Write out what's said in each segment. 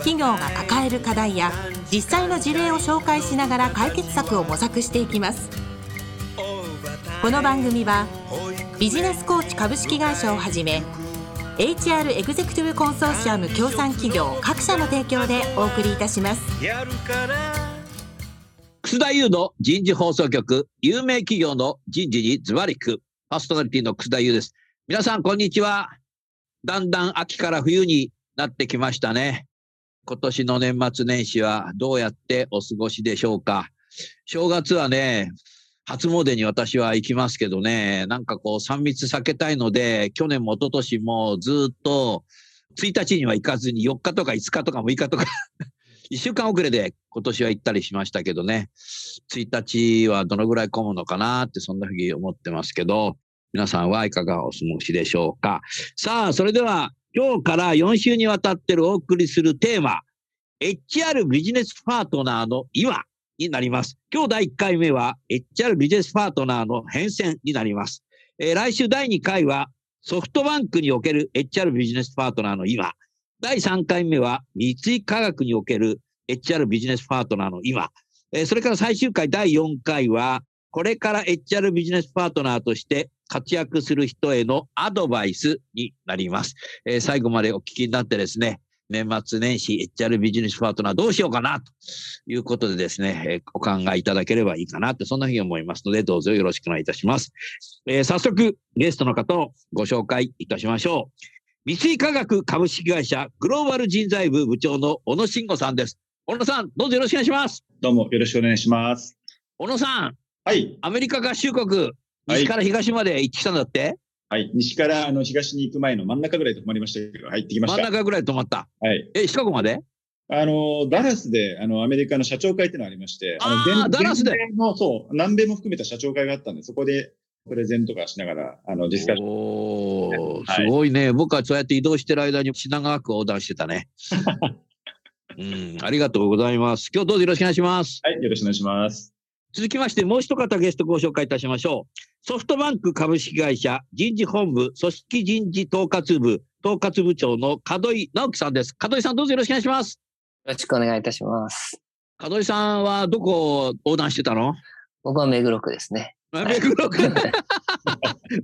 企業が抱える課題や実際の事例を紹介しながら解決策を模索していきます。この番組はビジネスコーチ株式会社をはじめ HR エグゼクティブコンソーシアム協賛企業各社の提供でお送りいたします。楠田優の人事放送局有名企業の人事にズバリクパーソナリティの楠田優です。皆さんこんにちは。だんだん秋から冬になってきましたね。今年の年末年始はどうやってお過ごしでしょうか？正月はね、初詣に私は行きますけどね、なんかこう3密避けたいので、去年も一昨年もずっと1日には行かずに4日とか5日とか6日とか 1週間遅れで今年は行ったりしましたけどね、1日はどのぐらい混むのかなってそんなふうに思ってますけど、皆さんはいかがお過ごしでしょうか。さあ、それでは今日から4週にわたってるお送りするテーマ、HR ビジネスパートナーの今になります。今日第1回目は HR ビジネスパートナーの変遷になります。えー、来週第2回はソフトバンクにおける HR ビジネスパートナーの今。第3回目は三井化学における HR ビジネスパートナーの今。えー、それから最終回第4回はこれから HR ビジネスパートナーとして活躍する人へのアドバイスになります。えー、最後までお聞きになってですね、年末年始 HR ビジネスパートナーどうしようかなということでですね、えー、お考えいただければいいかなって、そんなふうに思いますので、どうぞよろしくお願いいたします。えー、早速、ゲストの方をご紹介いたしましょう。三井化学株式会社グローバル人材部部長の小野慎吾さんです。小野さん、どうぞよろしくお願いします。どうもよろしくお願いします。小野さん。はい。アメリカ合衆国、西から東まで行ってきたんだって、はい、西からあの東に行く前の真ん中ぐらいで止まりましたけど、はい、行ってきました。真ん中ぐらいで止まった。はい。え、シカゴまで？あの、ダラスで、あの、アメリカの社長会っていうのがありまして、あの、ダラスで？の、そう、南米も含めた社長会があったんで、そこで、プレゼントがしながら、あの、ディスカッション。おー、すごいね。僕はそうやって移動してる間に品川区横断してたね。うん、ありがとうございます。今日どうぞよろしくお願いします。はい、よろしくお願いします。続きまして、もう一方ゲストご紹介いたしましょう。ソフトバンク株式会社人事本部組織人事統括部統括部長の門井直樹さんです。門井さんどうぞよろしくお願いします。よろしくお願いいたします。門井さんはどこを横断してたの？僕は目黒区ですね。目黒区、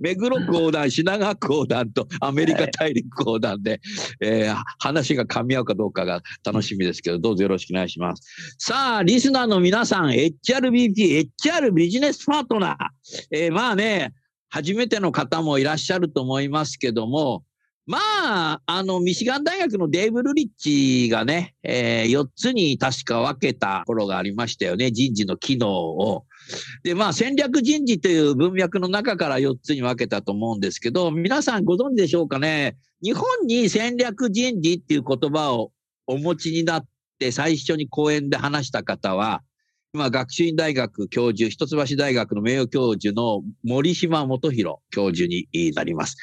目黒区横断、品川区横断とアメリカ大陸横断で、はい、えー、話が噛み合うかどうかが楽しみですけど、どうぞよろしくお願いします。さあ、リスナーの皆さん、HRBP、HR ビジネスパートナー、えー、まあね、初めての方もいらっしゃると思いますけども、まあ、あの、ミシガン大学のデーブ・ルリッチがね、えー、4つに確か分けた頃がありましたよね、人事の機能を。で、まあ、戦略人事という文脈の中から4つに分けたと思うんですけど、皆さんご存知でしょうかね？日本に戦略人事っていう言葉をお持ちになって最初に講演で話した方は、今、学習院大学教授、一橋大学の名誉教授の森島元弘教授になります。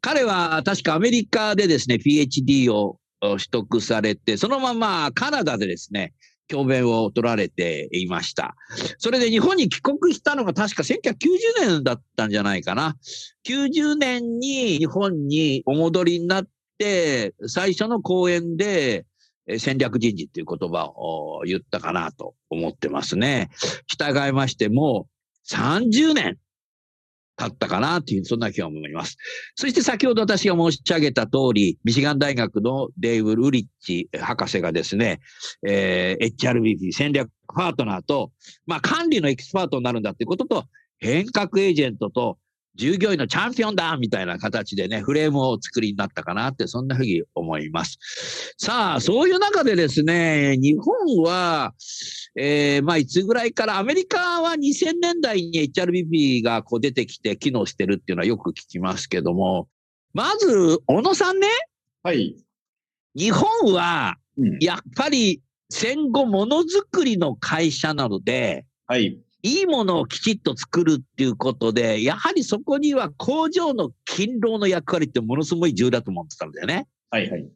彼は確かアメリカでですね、PhD を取得されて、そのままカナダでですね、教鞭を取られていました。それで日本に帰国したのが確か1990年だったんじゃないかな。90年に日本にお戻りになって、最初の講演で戦略人事っていう言葉を言ったかなと思ってますね。従いましても30年経ったかなという、そんな気が思います。そして先ほど私が申し上げた通り、ミシガン大学のデイブ・ルリッチ博士がですね、えー、HRBP 戦略パートナーと、まあ管理のエキスパートになるんだということと、変革エージェントと従業員のチャンピオンだみたいな形でね、フレームをお作りになったかなって、そんなふうに思います。さあ、そういう中でですね、日本は、えー、まあ、いつぐらいから、アメリカは2000年代に HRBP がこう出てきて機能してるっていうのはよく聞きますけども、まず、小野さんね。はい。日本は、やっぱり戦後ものづくりの会社なので、はい。いいものをきちっと作るっていうことで、やはりそこには工場の勤労の役割ってものすごい重要だと思ってたんだよね。はいはい。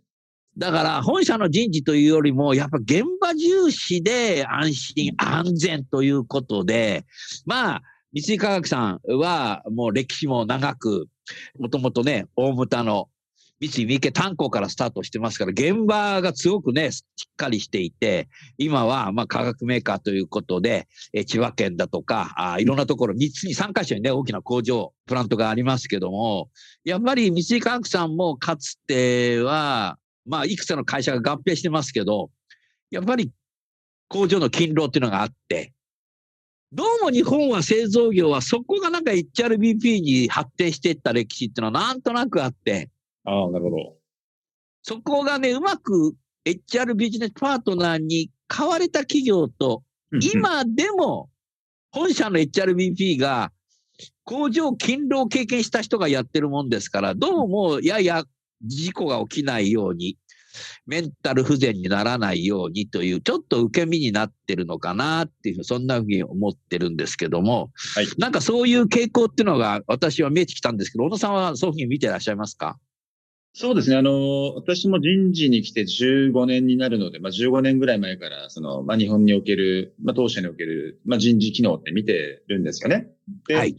だから本社の人事というよりも、やっぱ現場重視で安心安全ということで、まあ、三井化学さんはもう歴史も長く、もともとね、大牟田の三井三池炭鉱からスタートしてますから、現場がすごくね、しっかりしていて、今はまあ化学メーカーということで、え千葉県だとか、あいろんなところ、3つに3カ所にね、大きな工場、プラントがありますけども、やっぱり三井化学さんもかつては、まあ、いくつかの会社が合併してますけど、やっぱり工場の勤労っていうのがあって、どうも日本は製造業はそこがなんか HRBP に発展していった歴史っていうのはなんとなくあって、ああ、なるほど。そこがね、うまく HR ビジネスパートナーに買われた企業と、今でも本社の HRBP が工場勤労を経験した人がやってるもんですから、どうもやや事故が起きないように、メンタル不全にならないようにという、ちょっと受け身になってるのかなっていう、そんなふうに思ってるんですけども、はい。なんかそういう傾向っていうのが私は見えてきたんですけど、小野さんはそういうふうに見てらっしゃいますか？そうですね。あの、私も人事に来て15年になるので、まあ、15年ぐらい前から、その、まあ、日本における、まあ、当社における、まあ、人事機能って見てるんですよね。で、はい。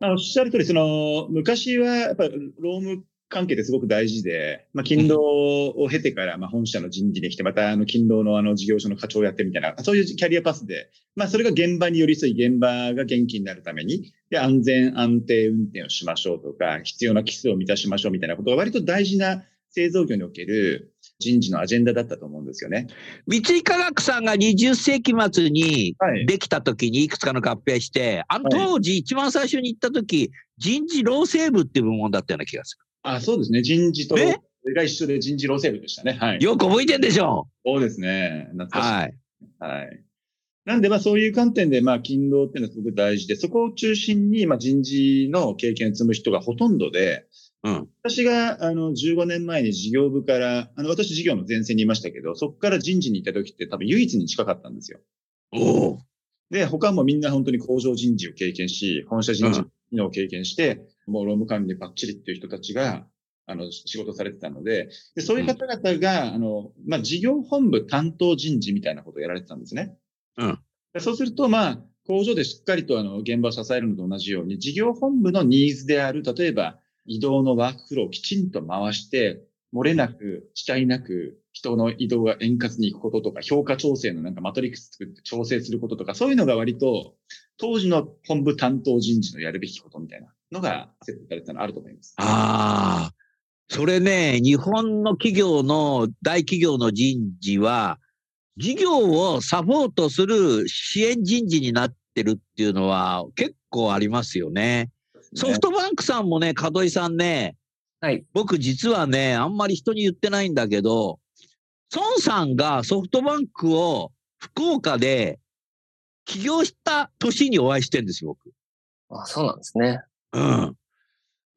まあ、おっしゃる通り、その、昔は、やっぱり、労務関係ってすごく大事で、まあ、勤労を経てから、まあ、本社の人事に来て、また、あの、勤労のあの、事業所の課長をやってみたいな、そういうキャリアパスで、まあ、それが現場に寄り添い、現場が元気になるために、で、安全安定運転をしましょうとか、必要な基数を満たしましょうみたいなことが割と大事な製造業における人事のアジェンダだったと思うんですよね。三井化学さんが20世紀末にはい。できた時にいくつかの合併して、あのはい当時一番最初に行った時、人事労政部っていう部門だったような気がすあ、そうですね。人事と、えそれが一緒で人事労政部でしたね。はいる。。よく覚えてんでしょそうですね。懐かしい。はい。はい。なんで、まあそういう観点で、まあ勤労っていうのはすごく大事で、そこを中心に、まあ人事の経験を積む人がほとんどで、うん。私が、あの、15年前に事業部から、あの、私事業の前線にいましたけど、そこから人事に行った時って多分唯一に近かったんですよ。おお。で、他もみんな本当に工場人事を経験し、本社人事のを経験して、もう労務管理バッチリっていう人たちが、あの、仕事されてたので、でそういう方々が、あの、まあ、事業本部担当人事みたいなことをやられてたんですね。うん。でそうすると、まあ、工場でしっかりとあの、現場を支えるのと同じように、事業本部のニーズである、例えば、移動のワークフローをきちんと回して、漏れなく、遅滞なく、人の移動が円滑に行くこととか、評価調整のなんかマトリックス作って調整することとか、そういうのが割と、当時の本部担当人事のやるべきことみたいなのが設定されてたのあると思います。ああ。それね、日本の企業の、大企業の人事は、事業をサポートする支援人事になってるっていうのは結構ありますよね。ソフトバンクさんもね、門井さんね、はい。僕実はね、あんまり人に言ってないんだけど、孫さんがソフトバンクを福岡で起業した年にお会いしてるんですよ、僕。あ、そうなんですね。うん。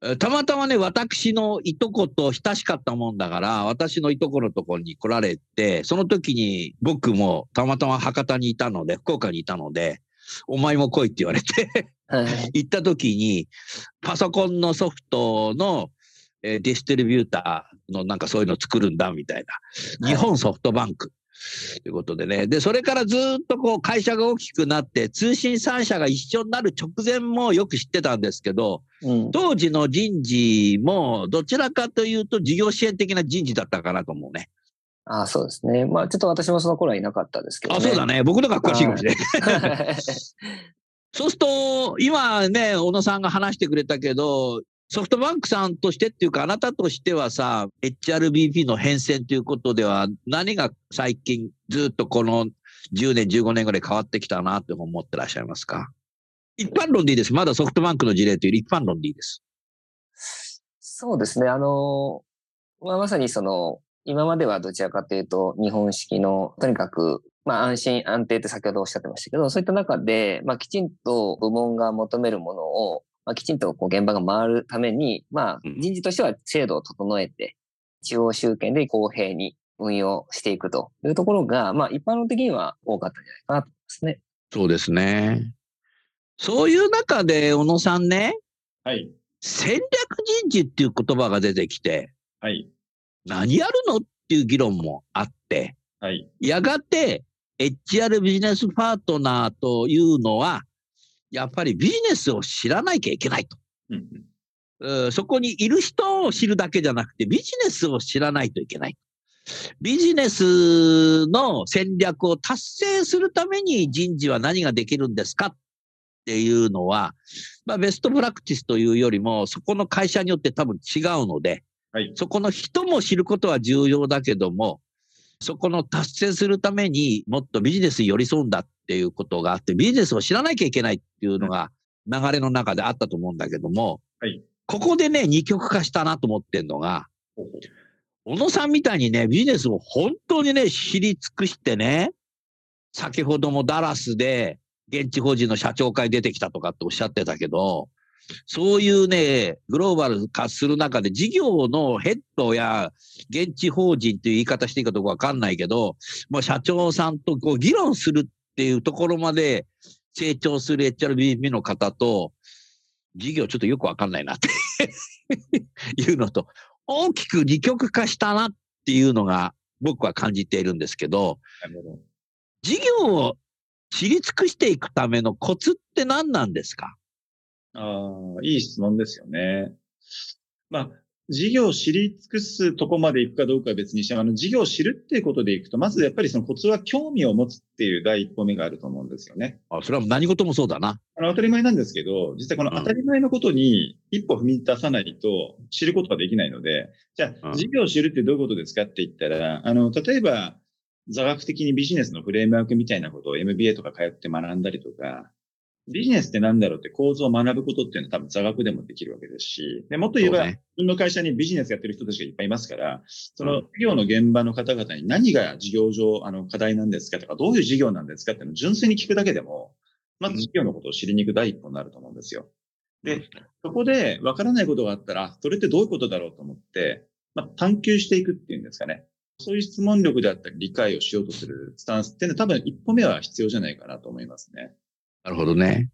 えたまたまね、私のいとこと親しかったもんだから、私のいとこのところに来られて、その時に僕もたまたま博多にいたので、福岡にいたので、お前も来いって言われて、はい。行った時に、パソコンのソフトの、えーディストリビューターのなんかそういうの作るんだみたいな。日本ソフトバンク。ということでね。で、それからずっとこう会社が大きくなって、通信3社が一緒になる直前もよく知ってたんですけど、うん。当時の人事もどちらかというと事業支援的な人事だったかなと思うね。あ、そうですね。まあ、ちょっと私もその頃はいなかったですけど、あ、ね。そうだね。僕のが詳しいかもしれない。そうすると、今ね、小野さんが話してくれたけど、ソフトバンクさんとしてっていうか、あなたとしてはさ、HRBP の変遷ということでは、何が最近ずっとこの10年、15年ぐらい変わってきたなって思ってらっしゃいますか？一般論でいいです。まだソフトバンクの事例というより一般論でいいです。そうですね。あの、まあ、まさにその、今まではどちらかというと、日本式の、とにかく、まあ、安心安定って先ほどおっしゃってましたけど、そういった中で、まあ、きちんと部門が求めるものを、まあ、きちんとこう現場が回るために、まあうん、人事としては制度を整えて、中央集権で公平に運用していくというところが、まあ一般論的には多かったんじゃないかなと思いますね。そうですね。そういう中で、小野さんね、はい。戦略人事っていう言葉が出てきて、はい。何やるのっていう議論もあって、はい。やがて HR ビジネスパートナーというのは、やっぱりビジネスを知らなきゃいけないと。うんうんうんそこにいる人を知るだけじゃなくて、ビジネスを知らないといけない。ビジネスの戦略を達成するために人事は何ができるんですか？っていうのは、まあ、ベストプラクティスというよりも、そこの会社によって多分違うので、はい。そこの人も知ることは重要だけども、そこの達成するためにもっとビジネスに寄り添うんだっていうことがあって、ビジネスを知らなきゃいけないっていうのが流れの中であったと思うんだけども、はい。ここでね、二極化したなと思ってんのが、小野さんみたいにね、ビジネスを本当にね、知り尽くしてね、先ほどもダラスで現地法人の社長会出てきたとかっておっしゃってたけど、そういうね、グローバル化する中で事業のヘッドや現地法人という言い方していいかどうかわかんないけど、もう社長さんとこう議論するっていうところまで成長する HRBP の方と、事業ちょっとよくわかんないなって いうのと、大きく二極化したなっていうのが僕は感じているんですけど。事業を知り尽くしていくためのコツって何なんですか？ああ、いい質問ですよね。まあ、事業を知り尽くすとこまで行くかどうかは別にしても、あの、事業を知るっていうことでいくと、まずやっぱりそのコツは興味を持つっていう第一歩目があると思うんですよね。あそれは何事もそうだな。あの、当たり前なんですけど、実はこの当たり前のことに一歩踏み出さないと知ることができないので、じゃあ、うん事業を知るってどういうことですかって言ったら、あの、例えば、座学的にビジネスのフレームワークみたいなことを MBA とか通って学んだりとか、ビジネスって何だろうって構造を学ぶことっていうのは多分座学でもできるわけですし、でもっと言えば、自分の会社にビジネスやってる人たちがいっぱいいますから、そのうん事業の現場の方々に何が事業上、あの、課題なんですかとか、どういう事業なんですかっていうのを純粋に聞くだけでも、まず事業のことを知りに行く第一歩になると思うんですよ。で、そこで分からないことがあったら、それってどういうことだろうと思って、まあ、探求していくっていうんですかね。そういう質問力であったり理解をしようとするスタンスっていうのは多分一歩目は必要じゃないかなと思いますね。なるほどね。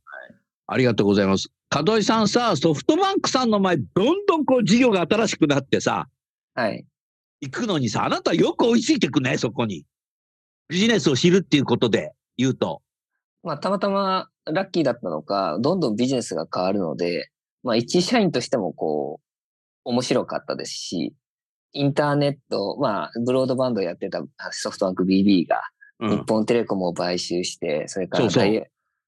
ありがとうございます。門井さんさ、ソフトバンクさんの前、どんどんこう事業が新しくなってさ、はい。行くのにさ、あなたよく追いついてくね、そこに。ビジネスを知るっていうことで言うと。まあ、たまたまラッキーだったのか、どんどんビジネスが変わるので、まあ、一社員としてもこう、面白かったですし、インターネット、まあ、ブロードバンドやってたソフトバンク BB が、うん日本テレコムを買収して、それから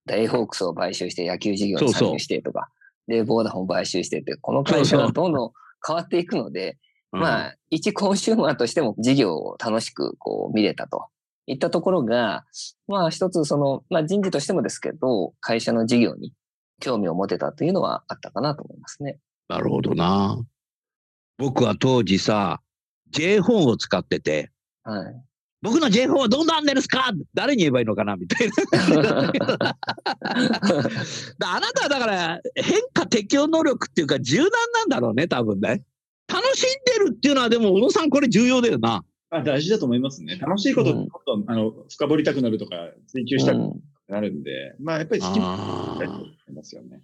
ダイホークスを買収して野球事業に参入してとか、で、ボーダフォン買収してって、この会社そうそうがどんどん変わっていくので、うんまあ、一コンシューマーとしても事業を楽しくこう見れたといったところが、まあ一つその、まあ人事としてもですけど、会社の事業に興味を持てたというのはあったかなと思いますね。なるほどな。僕は当時さ、J フォンを使ってて、はい。僕の J フォンはどうなんですか？誰に言えばいいのかな？みたいな。だ あなたはだから変化適応能力っていうか柔軟なんだろうね、多分ね。楽しんでるっていうのはでも小野さんこれ重要だよな。あ大事だと思いますね。楽しいことをうんあの、深掘りたくなるとか、追求したくうんなるんで、まあやっぱり好きなあーことだと思いますよね。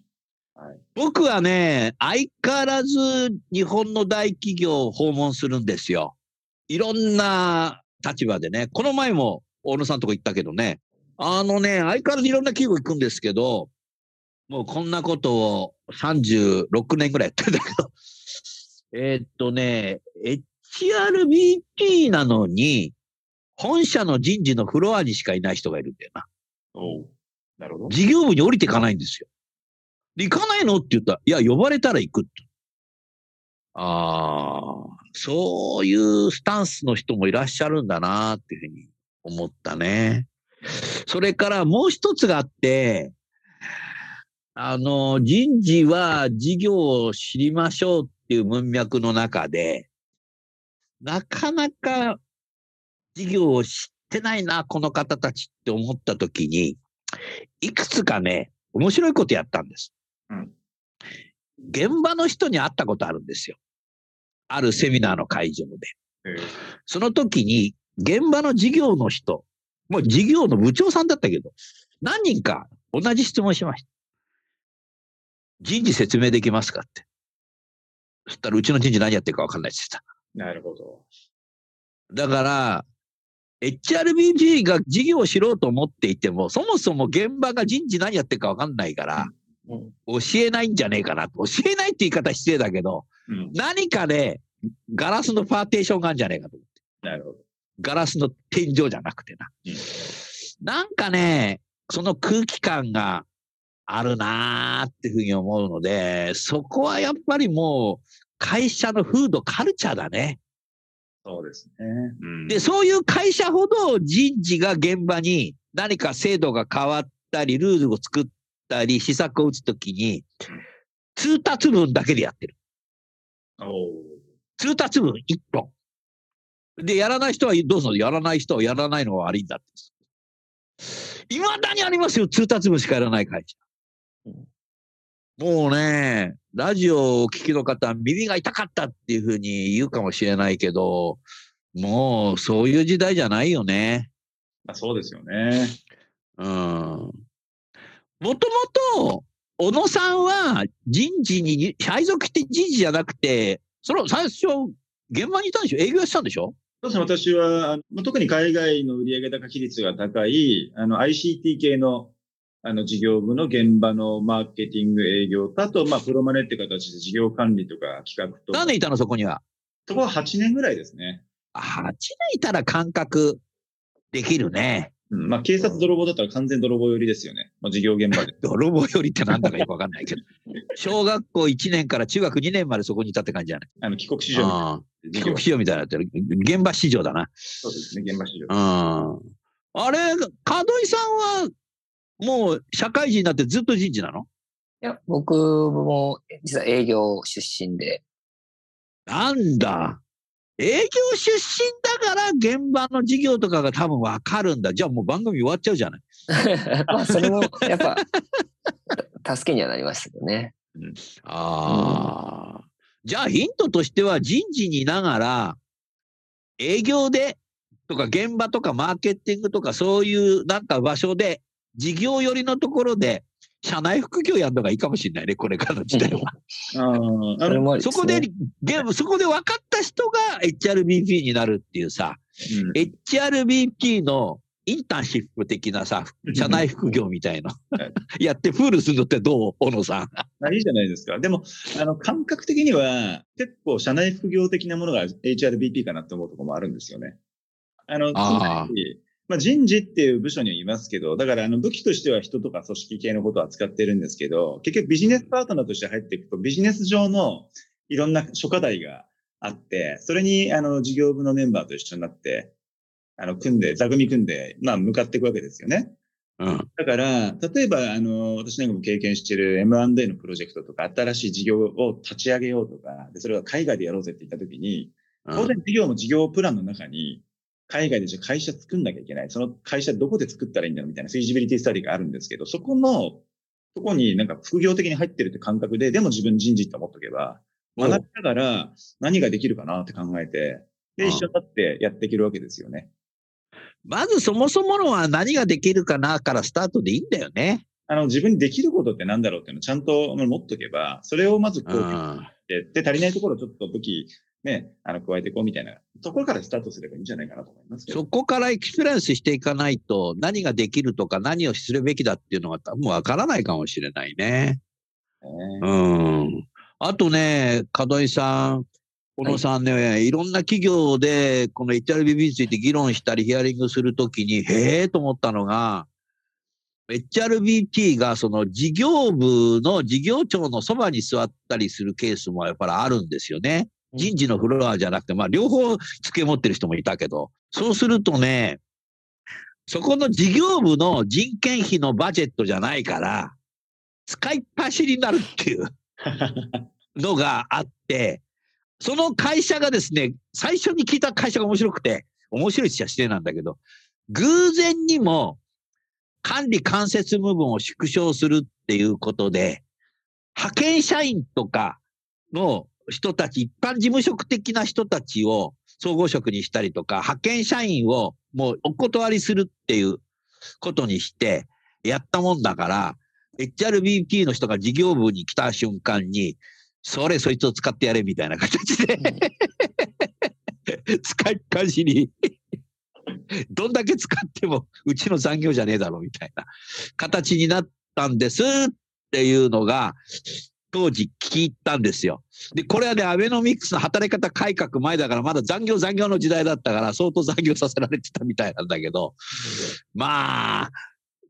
はい。僕はね、相変わらず日本の大企業を訪問するんですよ。いろんな立場でね。この前も大野さんとこ行ったけどね。あのね、相変わらずいろんな企業行くんですけど、もうこんなことを36年ぐらいやってんだけど、えーっとね、HRBP なのに、本社の人事のフロアにしかいない人がいるんだよな。おうなるほど。事業部に降りていかないんですよ。で行かないの？って言ったら、いや、呼ばれたら行くって。ああ、そういうスタンスの人もいらっしゃるんだなっていうふうに思ったね。それからもう一つがあって、あの、人事は事業を知りましょうっていう文脈の中で、なかなか事業を知ってないな、この方たちって思ったときに、いくつかね、面白いことやったんです。うん現場の人に会ったことあるんですよ。あるセミナーの会場で。その時に、現場の事業の人、もう事業の部長さんだったけど、何人か同じ質問しました。人事説明できますかって。そしたら、うちの人事何やってるか分かんないって言なるほど。った。だから、HRBG が事業を知ろうと思っていても、そもそも現場が人事何やってるか分かんないから、うん教えないんじゃねえかな。教えないって言い方失礼だけど、うん。何かでガラスのパーテーションがあるんじゃねえかと。なるほど。ガラスの天井じゃなくてな。うんなんかね、その空気感があるなーっていうふうに思うので、そこはやっぱりもう会社の風土、カルチャーだね。そうですね。うんで、そういう会社ほど人事が現場に何か制度が変わったり、ルールを作ったり、施策を打つときに、通達文だけでやってる。通達文一本。で、やらない人はどうぞ、やらない人はやらないのが悪いんだって。いまだにありますよ、通達文しかやらない会社。もうね、ラジオをお聞きの方、耳が痛かったっていうふうに言うかもしれないけど、もうそういう時代じゃないよね。まあ、そうですよね。うん。もともと、小野さんは人事に、配属って人事じゃなくて、その最初、現場にいたんでしょ？営業やってたんでしょ？そうですね、私は、特に海外の売上高比率が高い、あの、ICT 系の、あの、事業部の現場のマーケティング営業と、あと、まあ、プロマネって形で事業管理とか企画とか。何年いたのそこには？そこは8年ぐらいですね。あ8年いたら感覚できるね。うん、まあ、警察泥棒だったら完全泥棒寄りですよね。まあ、事業現場で。泥棒よりってなんだかよくわかんないけど。小学校1年から中学2年までそこにいたって感じじゃない？あの、帰国市場みたいな帰国。市場みたいになってる。現場市場だな。そうですね、現場市場う。ん。あれ、門井さんは、もう社会人になってずっと人事なの？いや、僕も実は営業出身で、なんだ。営業出身だから現場の事業とかが多分わかるんだ。じゃあもう番組終わっちゃうじゃない。まあ、それも、やっぱ、助けにはなりましたけどね。ああ。じゃあヒントとしては人事にいながら営業でとか現場とかマーケティングとかそういうなんか場所で事業寄りのところで社内副業やるのがいいかもしれないね、これからの時代は。ああ、あの、それもありそこで、ゲーム、そこで分かった人が HRBP になるっていうさ、うん HRBP のインターンシップ的なさ、社内副業みたいなはい。やってプールするのってどう小野さん？あいいじゃないですか。でも、あの、感覚的には、結構、社内副業的なものが HRBP かなって思うところもあるんですよね。あの、まあ、人事っていう部署にはいますけど、だから、あの、武器としては人とか組織系のことを扱ってるんですけど、結局ビジネスパートナーとして入っていくと、ビジネス上のいろんな諸課題があって、それに、あの、事業部のメンバーと一緒になって、あの、組んで、座組組んで、まあ、向かっていくわけですよね。うん。だから、例えば、あの、私なんかも経験している M&A のプロジェクトとか、新しい事業を立ち上げようとか、でそれは海外でやろうぜって言ったときに、当然事業も事業プランの中に、海外でじゃあ会社作んなきゃいけない。その会社どこで作ったらいいんだろうみたいなフィジビリティスタディがあるんですけど、そこの、そこになんか副業的に入ってるって感覚で、でも自分人事って思っとけば、お学びながら何ができるかなって考えて、で、うん一緒になってやっていけるわけですよね。まずそもそものは何ができるかなからスタートでいいんだよね。あの、自分にできることって何だろうっていうのをちゃんと持っとけば、それをまずこう、うん。で、で足りないところをちょっと武器、ね、あの、加えていこうみたいなところからスタートすればいいんじゃないかなと思いますけど。そこからエクスペリエンスしていかないと何ができるとか何をするべきだっていうのが多分わからないかもしれないね。ねうん。あとね、門井さん、小野さんね、い、ろんな企業でこの HRBP について議論したりヒアリングするときに、へえと思ったのが、HRBP がその事業部の事業長のそばに座ったりするケースもやっぱりあるんですよね。人事のフロアじゃなくて、まあ両方机持ってる人もいたけど、そうするとね、そこの事業部の人件費のバジェットじゃないから、使いっ走りになるっていう のがあって、その会社がですね、最初に聞いた会社が面白くて、面白いっちゃ失礼なんだけど、偶然にも管理間接部分を縮小するっていうことで、派遣社員とかの人たち、一般事務職的な人たちを総合職にしたりとか、派遣社員をもうお断りするっていうことにして、やったもんだから、HRBP の人が事業部に来た瞬間に、それそいつを使ってやれみたいな形で、使いっぱしに、どんだけ使ってもうちの残業じゃねえだろみたいな形になったんですっていうのが、当時聞いたんですよ。で、これはね、アベノミクスの働き方改革前だから、まだ残業残業の時代だったから、相当残業させられてたみたいなんだけど、まあ、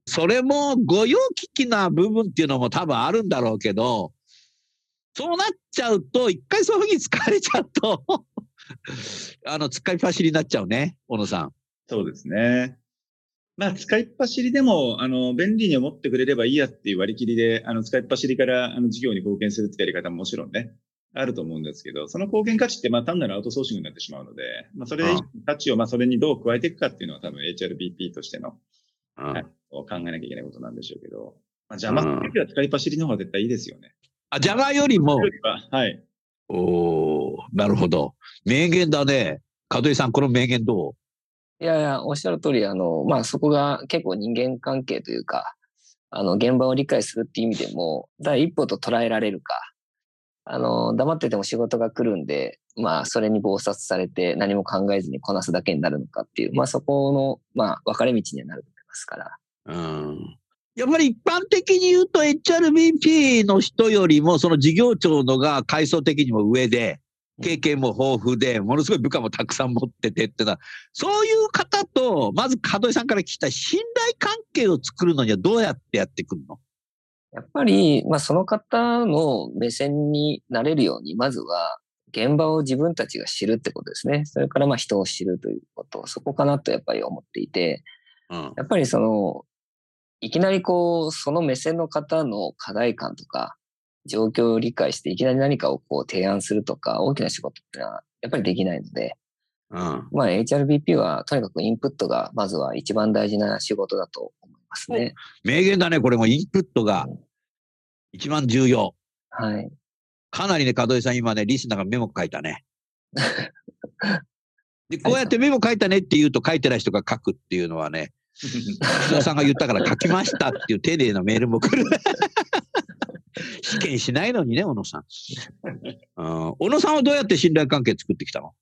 それも御用聞きな部分っていうのも多分あるんだろうけど、そうなっちゃうと、一回そういうふうに使われちゃうと、あの、使いっ走りになっちゃうね、小野さん。そうですね。まあ、使いっ走りでも、あの、便利に思ってくれればいいやっていう割り切りで、あの、使いっ走りから、あの、事業に貢献するってやり方ももちろんね、あると思うんですけど、その貢献価値って、まあ、単なるアウトソーシングになってしまうので、まあ、それ価値を、まあ、それにどう加えていくかっていうのは多分 HRBP としての、うんはい考えなきゃいけないことなんでしょうけど、まあ、邪魔するときは使いっ走りの方が絶対いいですよね。あ、邪魔よりも、はい。おーなるほど。名言だね。門井さん、この名言どいやいや、おっしゃる通り、あの、まあ、そこが結構人間関係というか、あの、現場を理解するっていう意味でも、第一歩と捉えられるか、あの、黙ってても仕事が来るんで、まあ、それに暴殺されて何も考えずにこなすだけになるのかっていう、まあ、そこの、まあ、分かれ道にはなると思いますから。うん。やっぱり一般的に言うと HRBP の人よりもその事業長のが階層的にも上で、経験も豊富で、ものすごい部下もたくさん持っててってのは、そういう方と、まず門井さんから聞きたい信頼関係を作るのにはどうやってやってくるの？やっぱり、まあ、その方の目線になれるように、まずは、現場を自分たちが知るってことですね。それから、まあ、人を知るということ、そこかなとやっぱり思っていて、うん。やっぱりその、いきなりこう、その目線の方の課題感とか、状況を理解して、いきなり何かをこう提案するとか、大きな仕事ってのは、やっぱりできないので、うん。まあ、HRBP は、とにかくインプットが、まずは一番大事な仕事だと思いますね。名言だね、これもインプットが一番重要。はい。かなりね、門井さん今ね、リスナーがメモ書いたね。で、こうやってメモ書いたねって言うと書いてない人が書くっていうのはね、石田さんが言ったから書きましたっていう丁寧なメールも来る。試験しないのにね、小野さん。うん小野さんはどうやって信頼関係作ってきたの？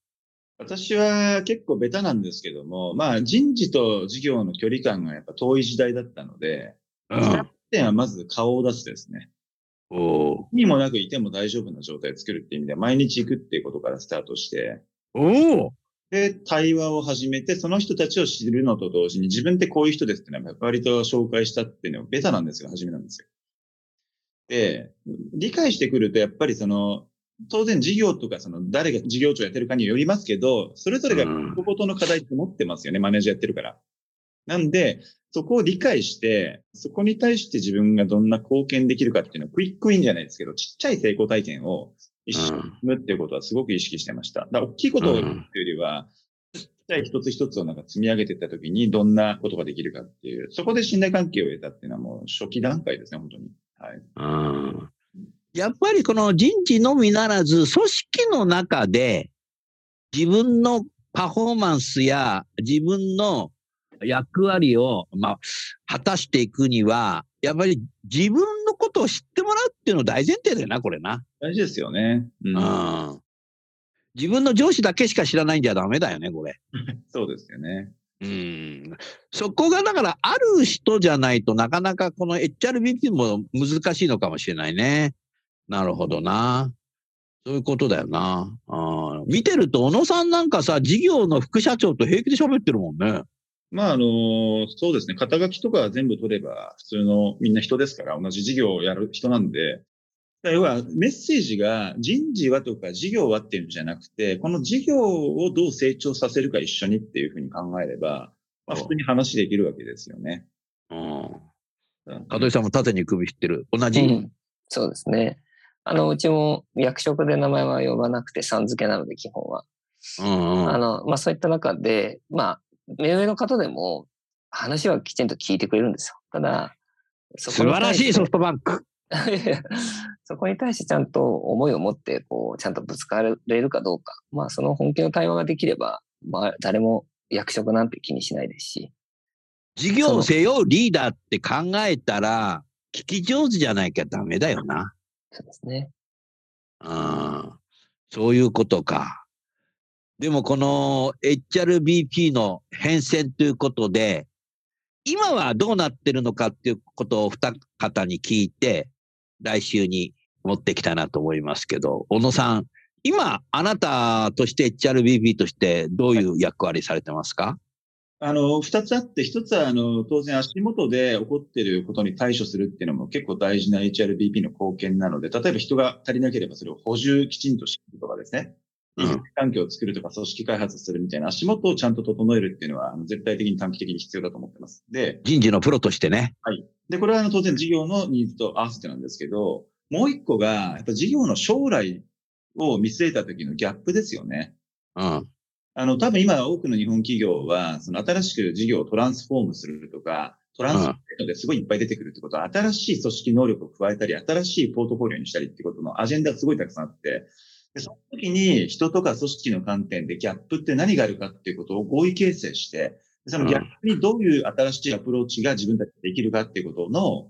私は結構ベタなんですけども、まあ人事と事業の距離感がやっぱ遠い時代だったので、うその点はまず顔を出すですね。おーにもなくいても大丈夫な状態を作るっていう意味では、毎日行くっていうことからスタートして、おーで、対話を始めて、その人たちを知るのと同時に、自分ってこういう人ですってのは、割と紹介したっていうのはベタなんですよ、初めなんですよ。で、理解してくると、やっぱりその、当然事業とか、その、誰が事業長やってるかによりますけど、それぞれがうん個々の課題って持ってますよね、マネージャーやってるから。なんで、そこを理解して、そこに対して自分がどんな貢献できるかっていうのをクイックインじゃないですけど、ちっちゃい成功体験を一緒に積むっていうことはすごく意識してました。だ大きいことを言うよりは、ちっちゃい一つ一つをなんか積み上げていったときにどんなことができるかっていう、そこで信頼関係を得たっていうのはもう初期段階ですね、本当に。はい。うんやっぱりこの人事のみならず、組織の中で自分のパフォーマンスや自分の役割を、まあ、果たしていくには、やっぱり自分のことを知ってもらうっていうの大前提だよな、これな。大事ですよね。うん。うん。自分の上司だけしか知らないんじゃダメだよね、これ。そうですよね。うん。そこがだから、ある人じゃないとなかなかこの HRBP も難しいのかもしれないね。なるほどな。そういうことだよな。あ見てると、小野さんなんかさ、事業の副社長と平気で喋ってるもんね。まあ、あの、そうですね。肩書きとか全部取れば、普通のみんな人ですから、同じ事業をやる人なんで、要はメッセージが人事はとか事業はっていうんじゃなくて、この事業をどう成長させるか一緒にっていうふうに考えれば、まあ、普通に話できるわけですよね。うん。門井さんも縦に首振ってる。同じ？うんそうですね。あの、うちも役職で名前は呼ばなくてさん付けなので、基本は。うんうんあの、まあ、そういった中で、まあ、目上の方でも話はきちんと聞いてくれるんですよ。ただ、そ素晴らしいソフトバンク。そこに対してちゃんと思いを持って、こう、ちゃんとぶつかれるかどうか。まあ、その本気の対話ができれば、まあ、誰も役職なんて気にしないですし。事業を背負うリーダーって考えたら、聞き上手じゃないきゃダメだよな。そうですね。うん。そういうことか。でもこの HRBP の変遷ということで、今はどうなってるのかっていうことを二方に聞いて、来週に持ってきたなと思いますけど、小野さん、今、あなたとして HRBP としてどういう役割されてますか？あの、二つあって、一つは、あの、当然足元で起こっていることに対処するっていうのも結構大事な HRBP の貢献なので、例えば人が足りなければそれを補充きちんとしるとかですね。うん、環境を作るとか組織開発するみたいな足元をちゃんと整えるっていうのは、絶対的に短期的に必要だと思ってます。で、人事のプロとしてね。はい。で、これはあの当然事業のニーズと合わせてなんですけど、もう一個が、やっぱ事業の将来を見据えた時のギャップですよね。うん。あの、多分今多くの日本企業は、その新しく事業をトランスフォームするとか、トランスフォームですごいいっぱい出てくるってことは、新しい組織能力を加えたり、新しいポートフォリオにしたりってことのアジェンダがすごいたくさんあって、でその時に人とか組織の観点でギャップって何があるかっていうことを合意形成して、そのギャップにどういう新しいアプローチが自分たちでできるかっていうことの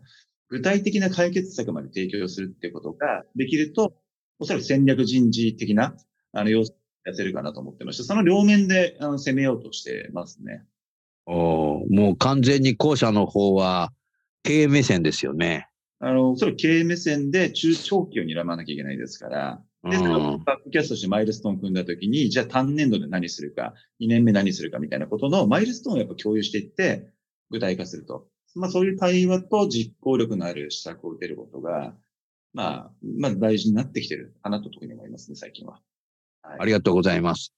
具体的な解決策まで提供するっていうことができると、おそらく戦略人事的なあの要素やせるかなと思ってまして、その両面であの攻めようとしてますね。おもう完全に後者の方は経営目線ですよね。あの、それ経営目線で中長期を睨まなきゃいけないですから、で、そのバックキャストしてマイルストーン組んだときに、じゃあ単年度で何するか、2年目何するかみたいなことのマイルストーンをやっぱ共有していって、具体化すると。まあそういう対話と実行力のある施策を打てることが、まあ、まあ大事になってきてるかなと特に思いますね、最近は。はい、ありがとうございます。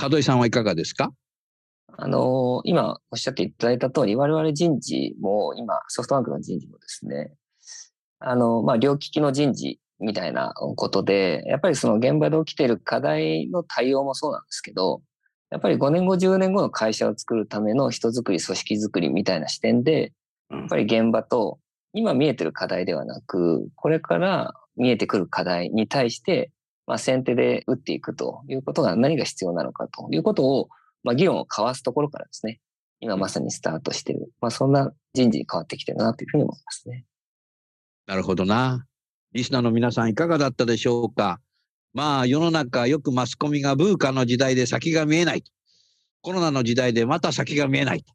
門井さんはいかがですか？あのー、今おっしゃっていただいた通り、我々人事も、今、ソフトバンクの人事もですね、あの、まあ、両利きの人事みたいなことで、やっぱりその現場で起きている課題の対応もそうなんですけど、やっぱり5年後、10年後の会社を作るための人づくり、組織づくりみたいな視点で、やっぱり現場と今見えてる課題ではなく、これから見えてくる課題に対して、まあ、先手で打っていくということが何が必要なのかということを、まあ、議論を交わすところからですね、今まさにスタートしている。まあ、そんな人事に変わってきてるなというふうに思いますね。なるほどな。リスナーの皆さんいかがだったでしょうか？まあ世の中よくマスコミがブーカの時代で先が見えないと。コロナの時代でまた先が見えないと。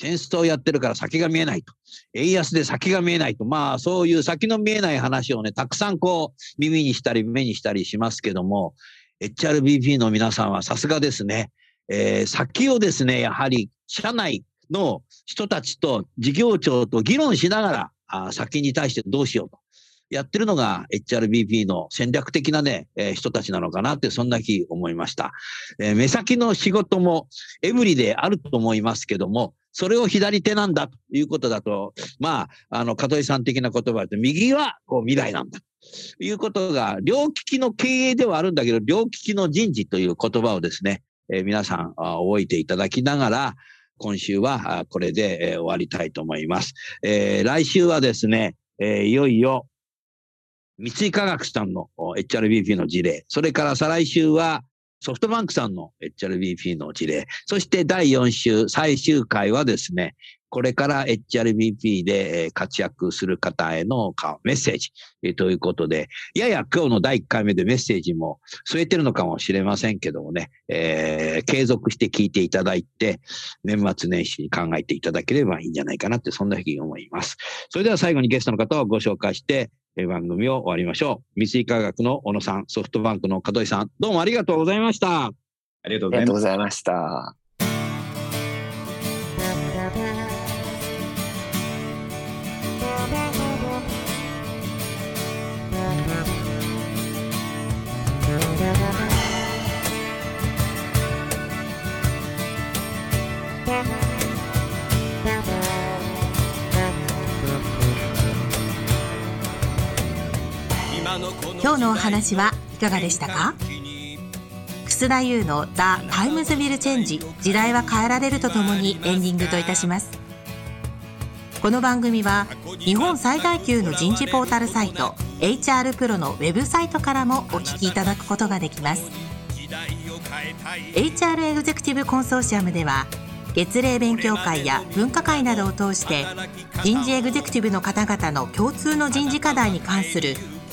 戦争をやってるから先が見えないと。円安で先が見えないと。まあそういう先の見えない話をね、たくさんこう耳にしたり目にしたりしますけども、HRBP の皆さんはさすがですね。えー、先をですね、やはり社内の人たちと事業長と議論しながら、あ先に対してどうしようと。やってるのが HRBP の戦略的なね、えー、人たちなのかなって、そんな気思いました。えー、目先の仕事もエブリであると思いますけども、それを左手なんだということだと、まあ、あの、加藤さん的な言葉で、右はこう未来なんだ。ということが、両利きの経営ではあるんだけど、両利きの人事という言葉をですね、えー、皆さん覚えていただきながら、今週はこれで終わりたいと思います。えー、来週はですね、えー、いよいよ三井化学さんの HRBP の事例、それから再来週はソフトバンクさんの HRBP の事例、そして第4週最終回はですね、これから HRBP で活躍する方へのメッセージ。ということで、やや今日の第1回目でメッセージも添えてるのかもしれませんけどもね、えー、継続して聞いていただいて、年末年始に考えていただければいいんじゃないかなって、そんなふうに思います。それでは最後にゲストの方をご紹介して、番組を終わりましょう。三井科学の小野さん、ソフトバンクの門井さん、どうもありがとうございました。ありがとうございました。今日のお話はいかがでしたか？楠田祐の「 The Times Will Change 時代は変えられる」とともにエンディングといたします。この番組は日本最大級の人事ポータルサイト HR プロのウェブサイトからもお聞きいただくことができます。HR エグゼクティブコンソーシアムでは月例勉強会や分科会などを通して人事エグゼクティブの方々の共通の人事課題に関する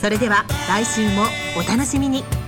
それでは来週もお楽しみに。